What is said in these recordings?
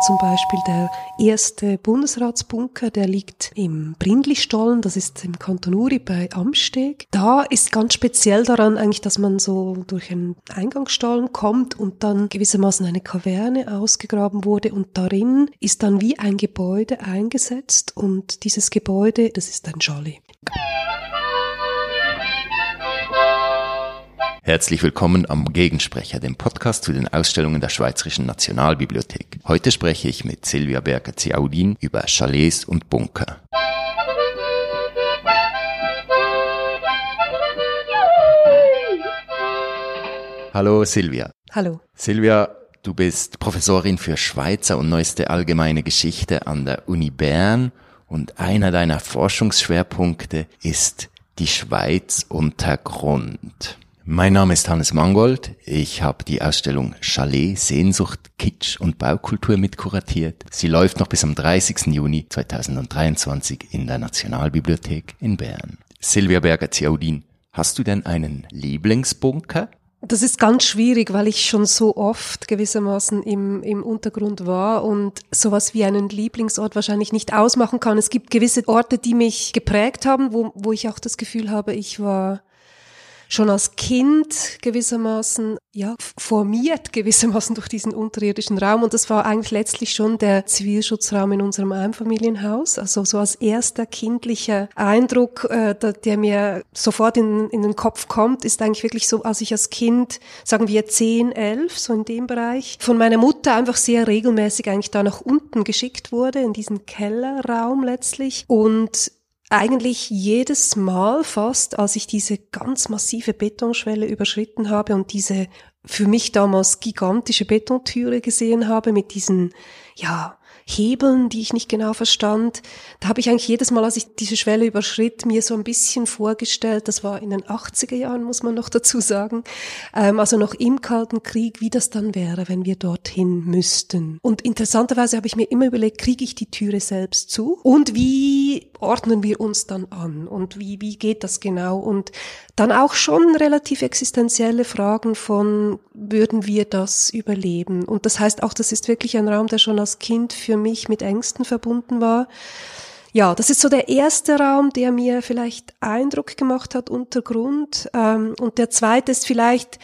Zum Beispiel der erste Bundesratsbunker, der liegt im Brindlistollen, das ist im Kanton Uri bei Amsteg. Da ist ganz speziell daran eigentlich, dass man so durch einen Eingangsstollen kommt und dann gewissermaßen eine Kaverne ausgegraben wurde und darin ist dann wie ein Gebäude eingesetzt und dieses Gebäude, das ist ein Jolly. Herzlich willkommen am Gegensprecher, dem Podcast zu den Ausstellungen der Schweizerischen Nationalbibliothek. Heute spreche ich mit Silvia Berger-Ziaudin über Chalets und Bunker. Hallo Silvia. Hallo. Silvia, du bist Professorin für Schweizer und neueste allgemeine Geschichte an der Uni Bern und einer deiner Forschungsschwerpunkte ist die Schweiz Untergrund. Mein Name ist Hannes Mangold. Ich habe die Ausstellung Chalet Sehnsucht, Kitsch und Baukultur mitkuratiert. Sie läuft noch bis am 30. Juni 2023 in der Nationalbibliothek in Bern. Silvia Berger-Ziaudin, hast du denn einen Lieblingsbunker? Das ist ganz schwierig, weil ich schon so oft gewissermaßen im, im Untergrund war und sowas wie einen Lieblingsort wahrscheinlich nicht ausmachen kann. Es gibt gewisse Orte, die mich geprägt haben, wo, wo ich auch das Gefühl habe, ich war schon als Kind gewissermaßen, ja, formiert gewissermaßen durch diesen unterirdischen Raum. Und das war eigentlich letztlich schon der Zivilschutzraum in unserem Einfamilienhaus. Also so als erster kindlicher Eindruck, äh, der mir sofort in, in den Kopf kommt, ist eigentlich wirklich so, als ich als Kind, sagen wir zehn, elf, so in dem Bereich, von meiner Mutter einfach sehr regelmäßig eigentlich da nach unten geschickt wurde, in diesen Kellerraum letztlich. Und eigentlich jedes Mal fast, als ich diese ganz massive Betonschwelle überschritten habe und diese für mich damals gigantische Betontüre gesehen habe mit diesen, ja, Hebeln, die ich nicht genau verstand. Da habe ich eigentlich jedes Mal, als ich diese Schwelle überschritt, mir so ein bisschen vorgestellt, das war in den 80er Jahren, muss man noch dazu sagen, ähm, also noch im Kalten Krieg, wie das dann wäre, wenn wir dorthin müssten. Und interessanterweise habe ich mir immer überlegt, kriege ich die Türe selbst zu? Und wie ordnen wir uns dann an? Und wie, wie geht das genau? Und dann auch schon relativ existenzielle Fragen von, würden wir das überleben? Und das heißt auch, das ist wirklich ein Raum, der schon als Kind für mich mit Ängsten verbunden war. Ja, das ist so der erste Raum, der mir vielleicht Eindruck gemacht hat, Untergrund. Ähm, und der zweite ist vielleicht,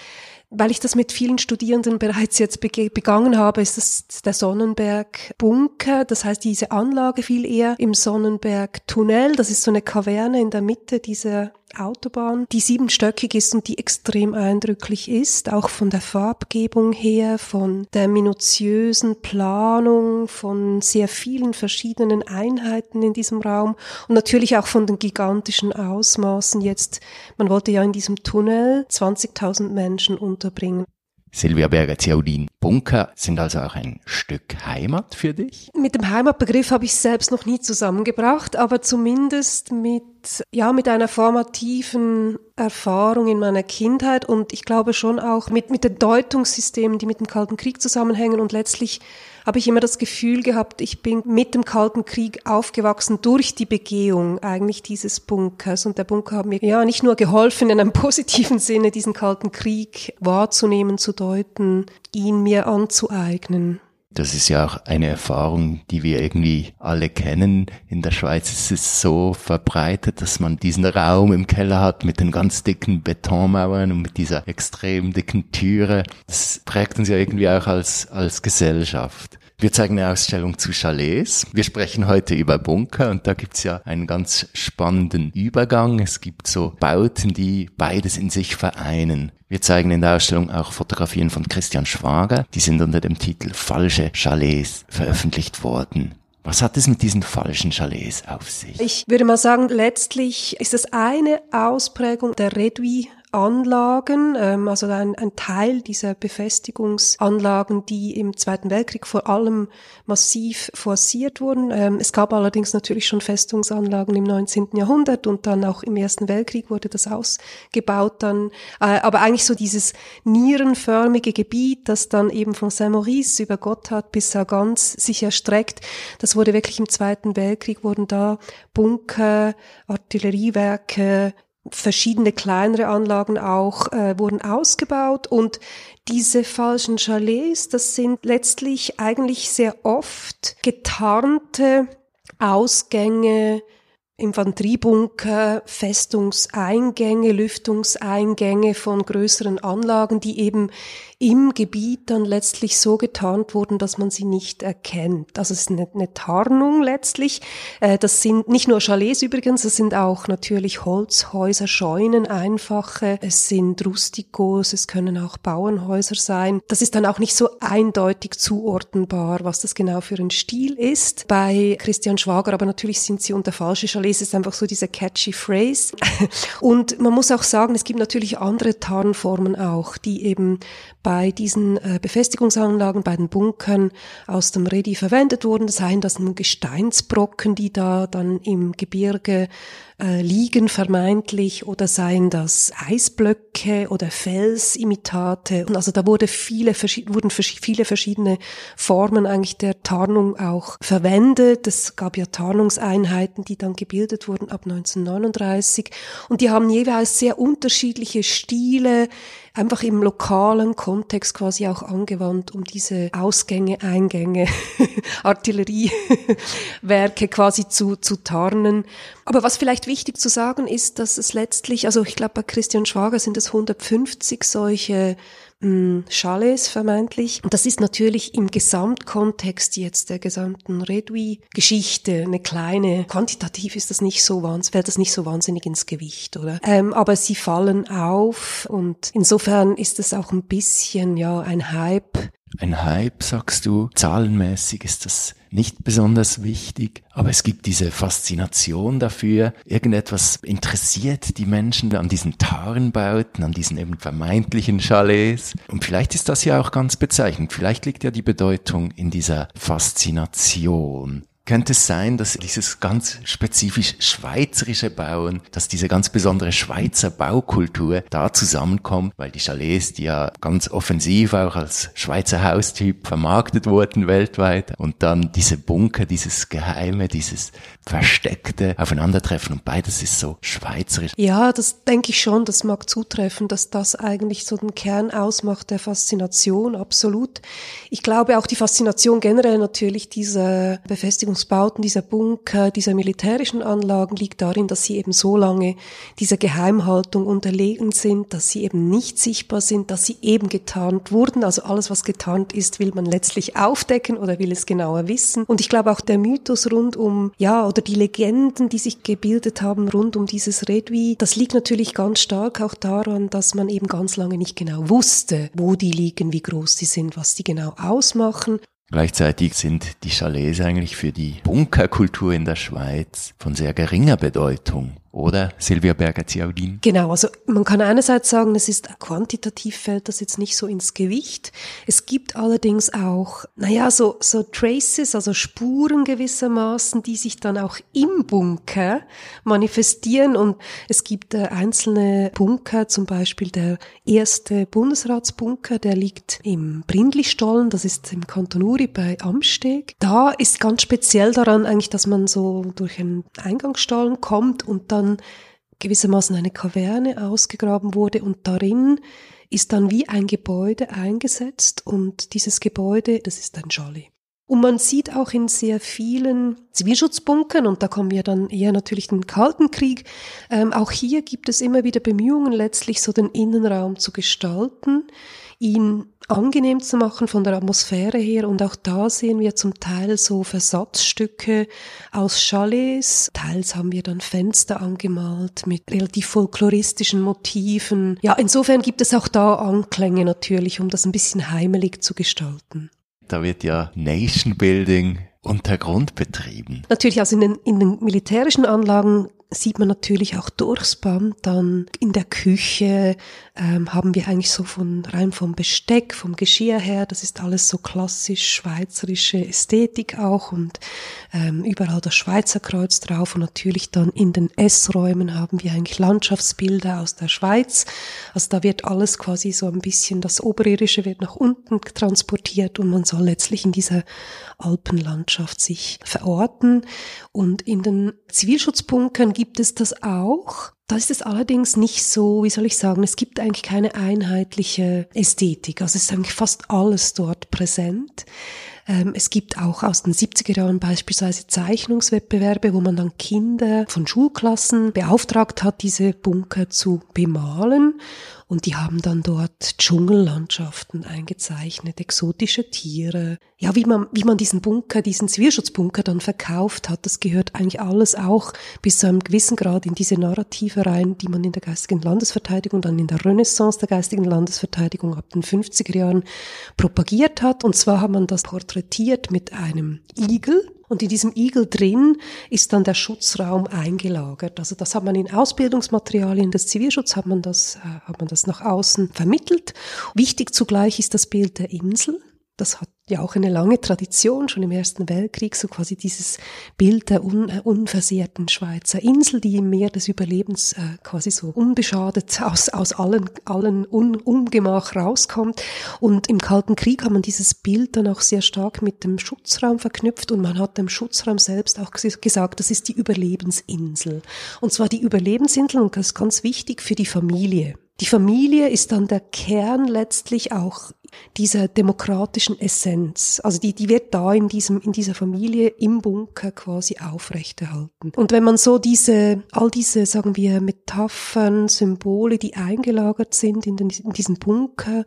weil ich das mit vielen Studierenden bereits jetzt begangen habe, ist das der Sonnenberg Bunker. Das heißt, diese Anlage fiel eher im Sonnenberg Tunnel. Das ist so eine Kaverne in der Mitte dieser Autobahn, die siebenstöckig ist und die extrem eindrücklich ist, auch von der Farbgebung her, von der minutiösen Planung, von sehr vielen verschiedenen Einheiten in diesem Raum und natürlich auch von den gigantischen Ausmaßen jetzt. Man wollte ja in diesem Tunnel 20.000 Menschen unterbringen. Silvia Berger-Ziaudin, Bunker sind also auch ein Stück Heimat für dich? Mit dem Heimatbegriff habe ich selbst noch nie zusammengebracht, aber zumindest mit, ja, mit einer formativen Erfahrung in meiner Kindheit und ich glaube schon auch mit, mit den Deutungssystemen, die mit dem Kalten Krieg zusammenhängen und letztlich habe ich immer das Gefühl gehabt, ich bin mit dem Kalten Krieg aufgewachsen durch die Begehung eigentlich dieses Bunkers. Und der Bunker hat mir ja nicht nur geholfen, in einem positiven Sinne diesen Kalten Krieg wahrzunehmen, zu deuten, ihn mir anzueignen. Das ist ja auch eine Erfahrung, die wir irgendwie alle kennen. In der Schweiz ist es so verbreitet, dass man diesen Raum im Keller hat mit den ganz dicken Betonmauern und mit dieser extrem dicken Türe. Das prägt uns ja irgendwie auch als, als Gesellschaft. Wir zeigen eine Ausstellung zu Chalets. Wir sprechen heute über Bunker und da gibt's ja einen ganz spannenden Übergang. Es gibt so Bauten, die beides in sich vereinen. Wir zeigen in der Ausstellung auch Fotografien von Christian Schwager. Die sind unter dem Titel Falsche Chalets veröffentlicht worden. Was hat es mit diesen falschen Chalets auf sich? Ich würde mal sagen, letztlich ist es eine Ausprägung der Redui Anlagen, ähm, also ein, ein Teil dieser Befestigungsanlagen, die im Zweiten Weltkrieg vor allem massiv forciert wurden. Ähm, es gab allerdings natürlich schon Festungsanlagen im 19. Jahrhundert und dann auch im Ersten Weltkrieg wurde das ausgebaut dann. Äh, aber eigentlich so dieses nierenförmige Gebiet, das dann eben von Saint-Maurice über Gotthard bis Sargans sich erstreckt, das wurde wirklich im Zweiten Weltkrieg, wurden da Bunker, Artilleriewerke, verschiedene kleinere Anlagen auch äh, wurden ausgebaut. Und diese falschen Chalets, das sind letztlich eigentlich sehr oft getarnte Ausgänge Infanteriebunker, Festungseingänge, Lüftungseingänge von größeren Anlagen, die eben im Gebiet dann letztlich so getarnt wurden, dass man sie nicht erkennt. Es ist eine, eine Tarnung letztlich. Äh, das sind nicht nur Chalets übrigens, es sind auch natürlich Holzhäuser, Scheunen, einfache, es sind Rustikos, es können auch Bauernhäuser sein. Das ist dann auch nicht so eindeutig zuordnenbar, was das genau für ein Stil ist. Bei Christian Schwager, aber natürlich sind sie unter falsche Chalets, ist einfach so diese catchy Phrase. Und man muss auch sagen, es gibt natürlich andere Tarnformen auch, die eben bei diesen äh, Befestigungsanlagen, bei den Bunkern aus dem Redi verwendet wurden. Seien das nun Gesteinsbrocken, die da dann im Gebirge äh, liegen vermeintlich oder seien das Eisblöcke oder Felsimitate. Und also da wurde viele, wurden viele verschiedene Formen eigentlich der Tarnung auch verwendet. Es gab ja Tarnungseinheiten, die dann gebildet wurden ab 1939 und die haben jeweils sehr unterschiedliche Stile einfach im lokalen Kontext quasi auch angewandt, um diese Ausgänge, Eingänge, Artilleriewerke quasi zu, zu tarnen. Aber was vielleicht wichtig zu sagen ist, dass es letztlich, also ich glaube bei Christian Schwager sind es 150 solche Chalets vermeintlich. Und das ist natürlich im Gesamtkontext jetzt der gesamten Redui-Geschichte eine kleine, quantitativ ist das nicht so wahnsinnig, fällt das nicht so wahnsinnig ins Gewicht, oder? Ähm, aber sie fallen auf und insofern ist es auch ein bisschen, ja, ein Hype, ein Hype, sagst du. Zahlenmäßig ist das nicht besonders wichtig, aber es gibt diese Faszination dafür. Irgendetwas interessiert die Menschen an diesen Tarnbauten, an diesen eben vermeintlichen Chalets. Und vielleicht ist das ja auch ganz bezeichnend. Vielleicht liegt ja die Bedeutung in dieser Faszination. Könnte es sein, dass dieses ganz spezifisch schweizerische Bauen, dass diese ganz besondere Schweizer Baukultur da zusammenkommt, weil die Chalets, die ja ganz offensiv auch als Schweizer Haustyp vermarktet wurden weltweit und dann diese Bunker, dieses Geheime, dieses Versteckte aufeinandertreffen und beides ist so schweizerisch. Ja, das denke ich schon, das mag zutreffen, dass das eigentlich so den Kern ausmacht der Faszination, absolut. Ich glaube auch die Faszination generell natürlich dieser Befestigung Befestigungsbauten, dieser Bunker, dieser militärischen Anlagen liegt darin, dass sie eben so lange dieser Geheimhaltung unterlegen sind, dass sie eben nicht sichtbar sind, dass sie eben getarnt wurden. Also alles, was getarnt ist, will man letztlich aufdecken oder will es genauer wissen. Und ich glaube auch der Mythos rund um, ja, oder die Legenden, die sich gebildet haben rund um dieses Redwi, das liegt natürlich ganz stark auch daran, dass man eben ganz lange nicht genau wusste, wo die liegen, wie groß die sind, was die genau ausmachen. Gleichzeitig sind die Chalets eigentlich für die Bunkerkultur in der Schweiz von sehr geringer Bedeutung oder Silvia Berger-Ziaudin? Genau, also man kann einerseits sagen, es ist quantitativ fällt das jetzt nicht so ins Gewicht. Es gibt allerdings auch, naja, so, so Traces, also Spuren gewissermaßen, die sich dann auch im Bunker manifestieren und es gibt äh, einzelne Bunker, zum Beispiel der erste Bundesratsbunker, der liegt im Brindlistollen, das ist im Kanton Uri bei Amsteg. Da ist ganz speziell daran eigentlich, dass man so durch einen Eingangsstollen kommt und dann dann gewissermaßen eine Kaverne ausgegraben wurde und darin ist dann wie ein Gebäude eingesetzt und dieses Gebäude, das ist ein Jolly. Und man sieht auch in sehr vielen Zivilschutzbunkern, und da kommen wir dann eher natürlich den Kalten Krieg, ähm, auch hier gibt es immer wieder Bemühungen, letztlich so den Innenraum zu gestalten, ihn angenehm zu machen von der Atmosphäre her. Und auch da sehen wir zum Teil so Versatzstücke aus Chalets. Teils haben wir dann Fenster angemalt mit relativ folkloristischen Motiven. Ja, insofern gibt es auch da Anklänge natürlich, um das ein bisschen heimelig zu gestalten. Da wird ja Nation Building Untergrund betrieben. Natürlich, also in den, in den militärischen Anlagen sieht man natürlich auch durchs Band dann in der Küche ähm, haben wir eigentlich so von rein vom Besteck, vom Geschirr her, das ist alles so klassisch schweizerische Ästhetik auch und ähm, überall das Schweizer Kreuz drauf und natürlich dann in den Essräumen haben wir eigentlich Landschaftsbilder aus der Schweiz. Also da wird alles quasi so ein bisschen, das Oberirdische wird nach unten transportiert und man soll letztlich in dieser Alpenlandschaft sich verorten. Und in den Zivilschutzbunkern gibt es das auch. Da ist es allerdings nicht so, wie soll ich sagen, es gibt eigentlich keine einheitliche Ästhetik. Also es ist eigentlich fast alles dort präsent. Ähm, es gibt auch aus den 70er Jahren beispielsweise Zeichnungswettbewerbe, wo man dann Kinder von Schulklassen beauftragt hat, diese Bunker zu bemalen. Und die haben dann dort Dschungellandschaften eingezeichnet, exotische Tiere. Ja, wie man, wie man diesen Bunker, diesen Zivilschutzbunker dann verkauft hat, das gehört eigentlich alles auch bis zu einem gewissen Grad in diese Narrative rein, die man in der geistigen Landesverteidigung, dann in der Renaissance der geistigen Landesverteidigung ab den 50er Jahren propagiert hat. Und zwar hat man das porträtiert mit einem Igel, und in diesem Igel drin ist dann der Schutzraum eingelagert. Also das hat man in Ausbildungsmaterialien des Zivilschutzes, hat man das, äh, hat man das nach außen vermittelt. Wichtig zugleich ist das Bild der Insel. Das hat ja auch eine lange Tradition, schon im Ersten Weltkrieg, so quasi dieses Bild der un, äh, unversehrten Schweizer Insel, die im Meer des Überlebens äh, quasi so unbeschadet aus, aus allen, allen Un, Ungemach rauskommt. Und im Kalten Krieg hat man dieses Bild dann auch sehr stark mit dem Schutzraum verknüpft und man hat dem Schutzraum selbst auch gesagt, das ist die Überlebensinsel. Und zwar die Überlebensinsel, und das ist ganz wichtig für die Familie. Die Familie ist dann der Kern letztlich auch dieser demokratischen Essenz. Also die, die wird da in diesem, in dieser Familie im Bunker quasi aufrechterhalten. Und wenn man so diese, all diese, sagen wir, Metaphern, Symbole, die eingelagert sind in, den, in diesen Bunker,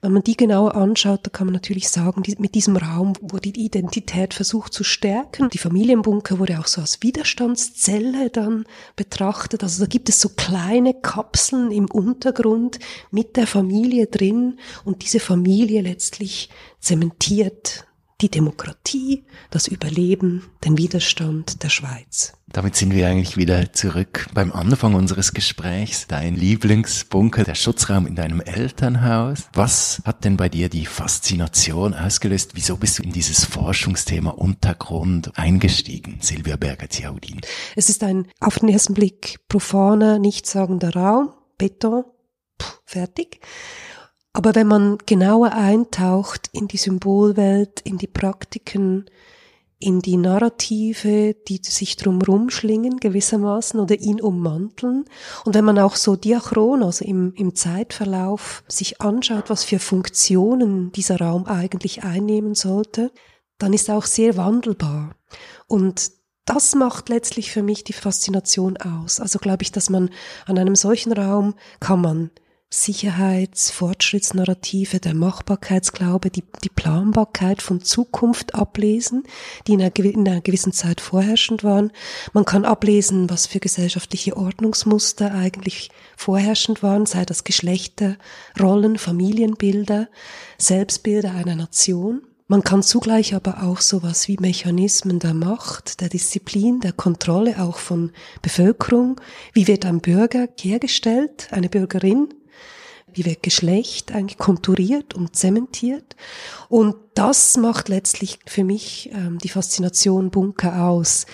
wenn man die genauer anschaut, da kann man natürlich sagen, die, mit diesem Raum wurde die Identität versucht zu stärken. Die Familienbunker wurde auch so als Widerstandszelle dann betrachtet. Also da gibt es so kleine Kapseln im Untergrund mit der Familie drin und diese Familie Familie letztlich zementiert die Demokratie, das Überleben, den Widerstand der Schweiz. Damit sind wir eigentlich wieder zurück beim Anfang unseres Gesprächs. Dein Lieblingsbunker, der Schutzraum in deinem Elternhaus. Was hat denn bei dir die Faszination ausgelöst? Wieso bist du in dieses Forschungsthema Untergrund eingestiegen, Silvia Berger-Ziaudin? Es ist ein auf den ersten Blick profaner, nichtssagender Raum, Beton, pff, fertig. Aber wenn man genauer eintaucht in die Symbolwelt, in die Praktiken, in die Narrative, die sich drumherum schlingen gewissermaßen oder ihn ummanteln. Und wenn man auch so diachron, also im, im Zeitverlauf, sich anschaut, was für Funktionen dieser Raum eigentlich einnehmen sollte, dann ist er auch sehr wandelbar. Und das macht letztlich für mich die Faszination aus. Also glaube ich, dass man an einem solchen Raum kann man Sicherheits-, Fortschrittsnarrative, der Machbarkeitsglaube, die, die Planbarkeit von Zukunft ablesen, die in einer, in einer gewissen Zeit vorherrschend waren. Man kann ablesen, was für gesellschaftliche Ordnungsmuster eigentlich vorherrschend waren, sei das Geschlechter, Rollen, Familienbilder, Selbstbilder einer Nation. Man kann zugleich aber auch sowas wie Mechanismen der Macht, der Disziplin, der Kontrolle auch von Bevölkerung. Wie wird ein Bürger hergestellt, eine Bürgerin? Wie wird Geschlecht eigentlich konturiert und zementiert. Und das macht letztlich für mich ähm, die Faszination Bunker aus,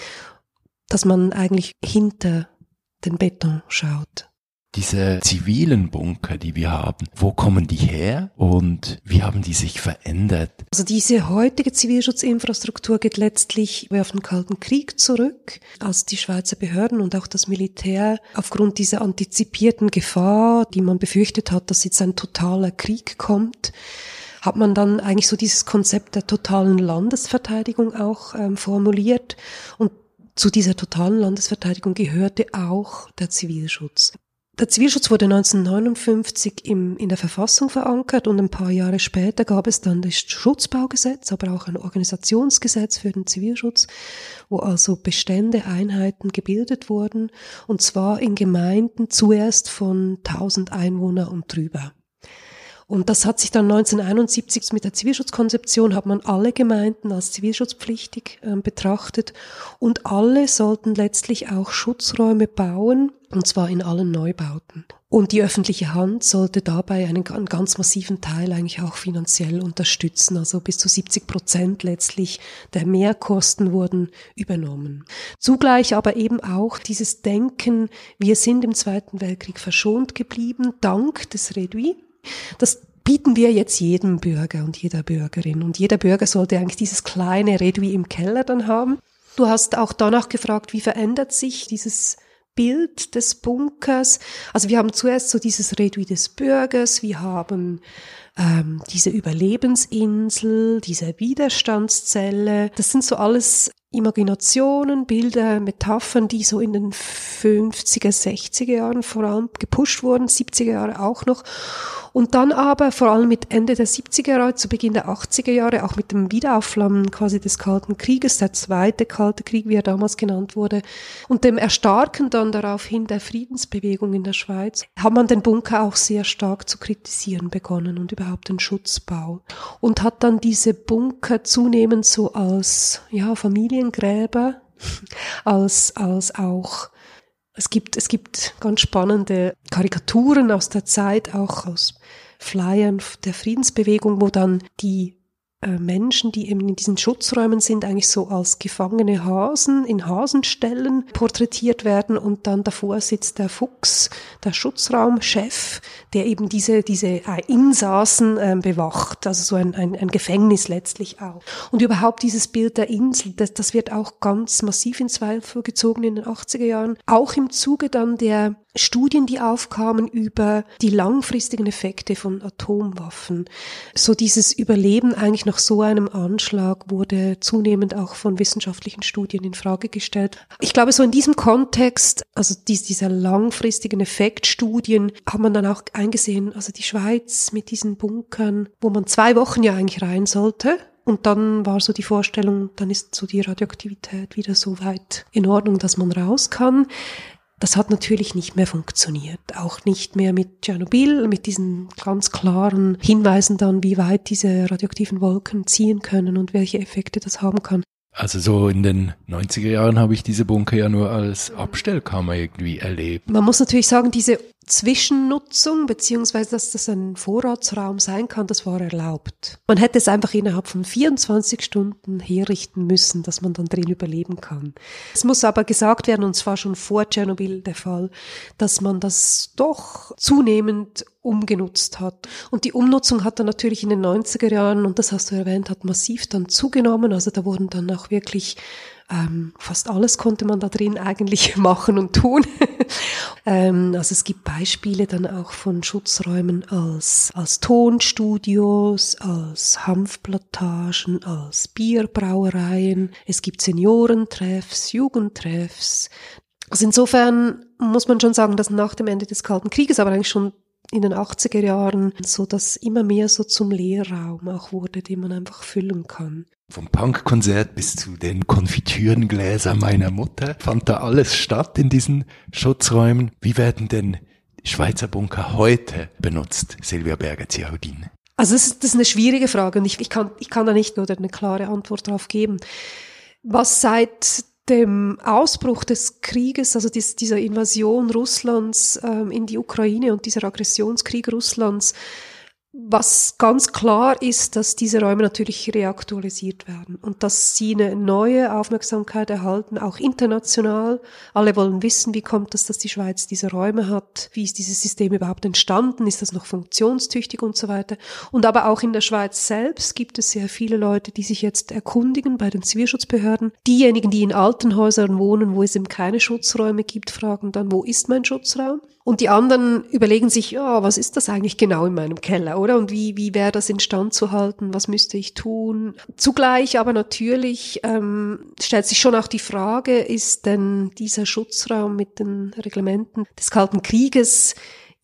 dass man eigentlich hinter den Beton schaut diese zivilen Bunker, die wir haben, wo kommen die her und wie haben die sich verändert? Also diese heutige Zivilschutzinfrastruktur geht letztlich auf den Kalten Krieg zurück, als die Schweizer Behörden und auch das Militär aufgrund dieser antizipierten Gefahr, die man befürchtet hat, dass jetzt ein totaler Krieg kommt, hat man dann eigentlich so dieses Konzept der totalen Landesverteidigung auch ähm, formuliert und zu dieser totalen Landesverteidigung gehörte auch der Zivilschutz. Der Zivilschutz wurde 1959 im, in der Verfassung verankert und ein paar Jahre später gab es dann das Schutzbaugesetz, aber auch ein Organisationsgesetz für den Zivilschutz, wo also Bestände, Einheiten gebildet wurden und zwar in Gemeinden zuerst von 1000 Einwohner und drüber. Und das hat sich dann 1971 mit der Zivilschutzkonzeption hat man alle Gemeinden als zivilschutzpflichtig äh, betrachtet und alle sollten letztlich auch Schutzräume bauen, und zwar in allen Neubauten. Und die öffentliche Hand sollte dabei einen, einen, ganz massiven Teil eigentlich auch finanziell unterstützen. Also bis zu 70 Prozent letztlich der Mehrkosten wurden übernommen. Zugleich aber eben auch dieses Denken, wir sind im Zweiten Weltkrieg verschont geblieben, dank des Reduit. Das bieten wir jetzt jedem Bürger und jeder Bürgerin. Und jeder Bürger sollte eigentlich dieses kleine Redui im Keller dann haben. Du hast auch danach gefragt, wie verändert sich dieses Bild des Bunkers. Also wir haben zuerst so dieses Redui des Bürgers, wir haben ähm, diese Überlebensinsel, diese Widerstandszelle. Das sind so alles Imaginationen, Bilder, Metaphern, die so in den 50er, 60er Jahren vor allem gepusht wurden, 70er Jahre auch noch. Und dann aber vor allem mit Ende der 70er Jahre, zu Beginn der 80er Jahre, auch mit dem Wiederaufflammen quasi des Kalten Krieges, der zweite Kalte Krieg, wie er damals genannt wurde, und dem Erstarken dann daraufhin der Friedensbewegung in der Schweiz, hat man den Bunker auch sehr stark zu kritisieren begonnen und überhaupt den Schutzbau. Und hat dann diese Bunker zunehmend so als, ja, Familiengräber, als, als auch es gibt, es gibt ganz spannende Karikaturen aus der Zeit, auch aus Flyern der Friedensbewegung, wo dann die Menschen, die eben in diesen Schutzräumen sind, eigentlich so als gefangene Hasen in Hasenstellen porträtiert werden. Und dann davor sitzt der Fuchs, der Schutzraumchef, der eben diese, diese äh, Insassen äh, bewacht, also so ein, ein, ein Gefängnis letztlich auch. Und überhaupt dieses Bild der Insel, das, das wird auch ganz massiv in Zweifel gezogen in den 80er Jahren, auch im Zuge dann der Studien, die aufkamen über die langfristigen Effekte von Atomwaffen. So dieses Überleben eigentlich nach so einem Anschlag wurde zunehmend auch von wissenschaftlichen Studien in Frage gestellt. Ich glaube, so in diesem Kontext, also dies, dieser langfristigen Effektstudien, hat man dann auch eingesehen, also die Schweiz mit diesen Bunkern, wo man zwei Wochen ja eigentlich rein sollte, und dann war so die Vorstellung, dann ist so die Radioaktivität wieder so weit in Ordnung, dass man raus kann. Das hat natürlich nicht mehr funktioniert. Auch nicht mehr mit Tschernobyl, mit diesen ganz klaren Hinweisen dann, wie weit diese radioaktiven Wolken ziehen können und welche Effekte das haben kann. Also so in den 90er Jahren habe ich diese Bunker ja nur als Abstellkammer irgendwie erlebt. Man muss natürlich sagen, diese Zwischennutzung, beziehungsweise dass das ein Vorratsraum sein kann, das war erlaubt. Man hätte es einfach innerhalb von 24 Stunden herrichten müssen, dass man dann drin überleben kann. Es muss aber gesagt werden, und zwar schon vor Tschernobyl der Fall, dass man das doch zunehmend umgenutzt hat. Und die Umnutzung hat dann natürlich in den 90er Jahren, und das hast du erwähnt, hat massiv dann zugenommen. Also da wurden dann auch wirklich ähm, fast alles konnte man da drin eigentlich machen und tun. ähm, also es gibt Beispiele dann auch von Schutzräumen als, als Tonstudios, als Hanfplantagen, als Bierbrauereien. Es gibt Seniorentreffs, Jugendtreffs. Also insofern muss man schon sagen, dass nach dem Ende des Kalten Krieges, aber eigentlich schon in den 80er Jahren so dass immer mehr so zum Lehrraum auch wurde, den man einfach füllen kann. Vom Punkkonzert bis zu den Konfitürengläsern meiner Mutter fand da alles statt in diesen Schutzräumen. Wie werden denn Schweizer Bunker heute benutzt, Silvia Berger-Ziaudin? Also das ist, das ist eine schwierige Frage und ich, ich, kann, ich kann da nicht oder eine klare Antwort darauf geben. Was seit dem Ausbruch des Krieges, also dies, dieser Invasion Russlands ähm, in die Ukraine und dieser Aggressionskrieg Russlands was ganz klar ist, dass diese Räume natürlich reaktualisiert werden und dass sie eine neue Aufmerksamkeit erhalten, auch international. Alle wollen wissen, wie kommt es, dass die Schweiz diese Räume hat, wie ist dieses System überhaupt entstanden, ist das noch funktionstüchtig und so weiter. Und aber auch in der Schweiz selbst gibt es sehr viele Leute, die sich jetzt erkundigen bei den Zivilschutzbehörden. Diejenigen, die in alten Häusern wohnen, wo es eben keine Schutzräume gibt, fragen dann, wo ist mein Schutzraum? Und die anderen überlegen sich, ja, was ist das eigentlich genau in meinem Keller, oder? Und wie, wie wäre das instand zu halten? Was müsste ich tun? Zugleich aber natürlich ähm, stellt sich schon auch die Frage, ist denn dieser Schutzraum mit den Reglementen des Kalten Krieges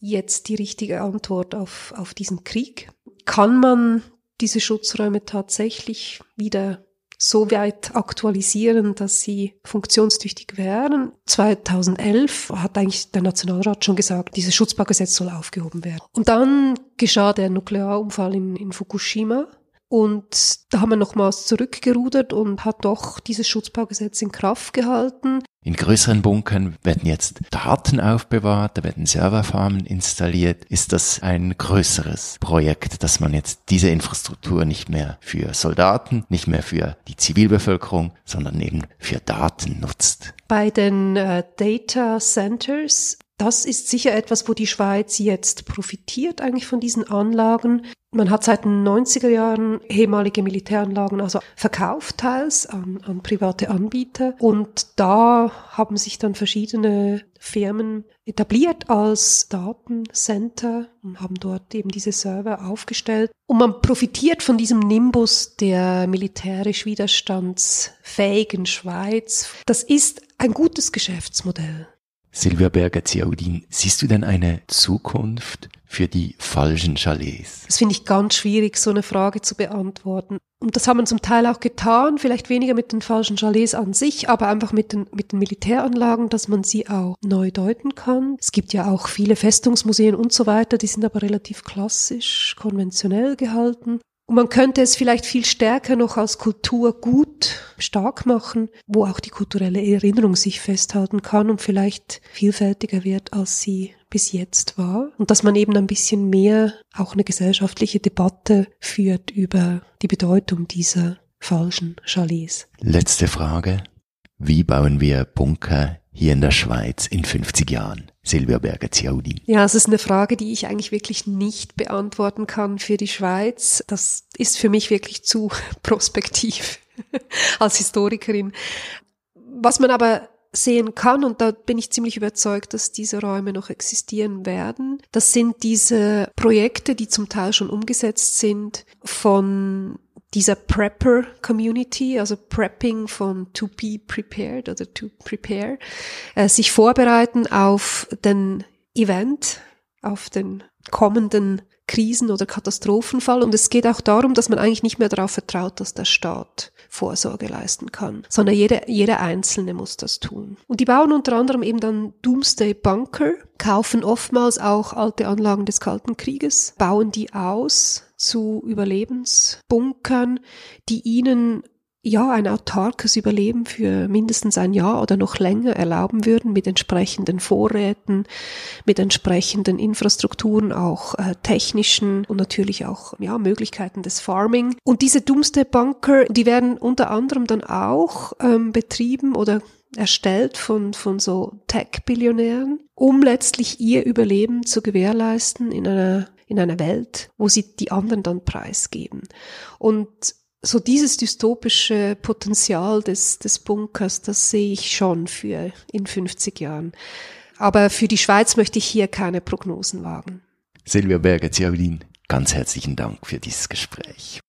jetzt die richtige Antwort auf, auf diesen Krieg? Kann man diese Schutzräume tatsächlich wieder so weit aktualisieren, dass sie funktionstüchtig wären. 2011 hat eigentlich der Nationalrat schon gesagt, dieses Schutzbaugesetz soll aufgehoben werden. Und dann geschah der Nuklearunfall in, in Fukushima. Und da haben wir nochmals zurückgerudert und hat doch dieses Schutzbaugesetz in Kraft gehalten. In größeren Bunkern werden jetzt Daten aufbewahrt, da werden Serverfarmen installiert. Ist das ein größeres Projekt, dass man jetzt diese Infrastruktur nicht mehr für Soldaten, nicht mehr für die Zivilbevölkerung, sondern eben für Daten nutzt? Bei den äh, Data Centers Das ist sicher etwas, wo die Schweiz jetzt profitiert eigentlich von diesen Anlagen. Man hat seit den 90er Jahren ehemalige Militäranlagen also verkauft teils an, an private Anbieter und da haben sich dann verschiedene Firmen etabliert als Datencenter und haben dort eben diese Server aufgestellt. Und man profitiert von diesem Nimbus der militärisch widerstandsfähigen Schweiz. Das ist ein gutes Geschäftsmodell. Silvia Berger-Ziaudin, siehst du denn eine Zukunft für die falschen Chalets? Das finde ich ganz schwierig, so eine Frage zu beantworten. Und das haben wir zum Teil auch getan, vielleicht weniger mit den falschen Chalets an sich, aber einfach mit den, mit den Militäranlagen, dass man sie auch neu deuten kann. Es gibt ja auch viele Festungsmuseen und so weiter, die sind aber relativ klassisch, konventionell gehalten. Und man könnte es vielleicht viel stärker noch als Kulturgut stark machen, wo auch die kulturelle Erinnerung sich festhalten kann und vielleicht vielfältiger wird, als sie bis jetzt war. Und dass man eben ein bisschen mehr auch eine gesellschaftliche Debatte führt über die Bedeutung dieser falschen Chalets. Letzte Frage. Wie bauen wir Bunker hier in der Schweiz in 50 Jahren? Silvia Berger-Ziaudi. Ja, es ist eine Frage, die ich eigentlich wirklich nicht beantworten kann für die Schweiz. Das ist für mich wirklich zu prospektiv als Historikerin. Was man aber sehen kann, und da bin ich ziemlich überzeugt, dass diese Räume noch existieren werden. Das sind diese Projekte, die zum Teil schon umgesetzt sind von dieser Prepper-Community, also Prepping von to be prepared oder to prepare, äh, sich vorbereiten auf den Event, auf den kommenden Krisen- oder Katastrophenfall. Und es geht auch darum, dass man eigentlich nicht mehr darauf vertraut, dass der Staat Vorsorge leisten kann, sondern jeder, jeder Einzelne muss das tun. Und die bauen unter anderem eben dann Doomsday Bunker, kaufen oftmals auch alte Anlagen des Kalten Krieges, bauen die aus zu Überlebensbunkern, die ihnen ja, ein autarkes Überleben für mindestens ein Jahr oder noch länger erlauben würden mit entsprechenden Vorräten, mit entsprechenden Infrastrukturen, auch äh, technischen und natürlich auch ja, Möglichkeiten des Farming. Und diese Doomsday Bunker, die werden unter anderem dann auch ähm, betrieben oder erstellt von, von so Tech-Billionären, um letztlich ihr Überleben zu gewährleisten in einer, in einer Welt, wo sie die anderen dann preisgeben. Und so dieses dystopische Potenzial des, des Bunkers, das sehe ich schon für in 50 Jahren. Aber für die Schweiz möchte ich hier keine Prognosen wagen. Silvia Berger-Ziaulin, ganz herzlichen Dank für dieses Gespräch.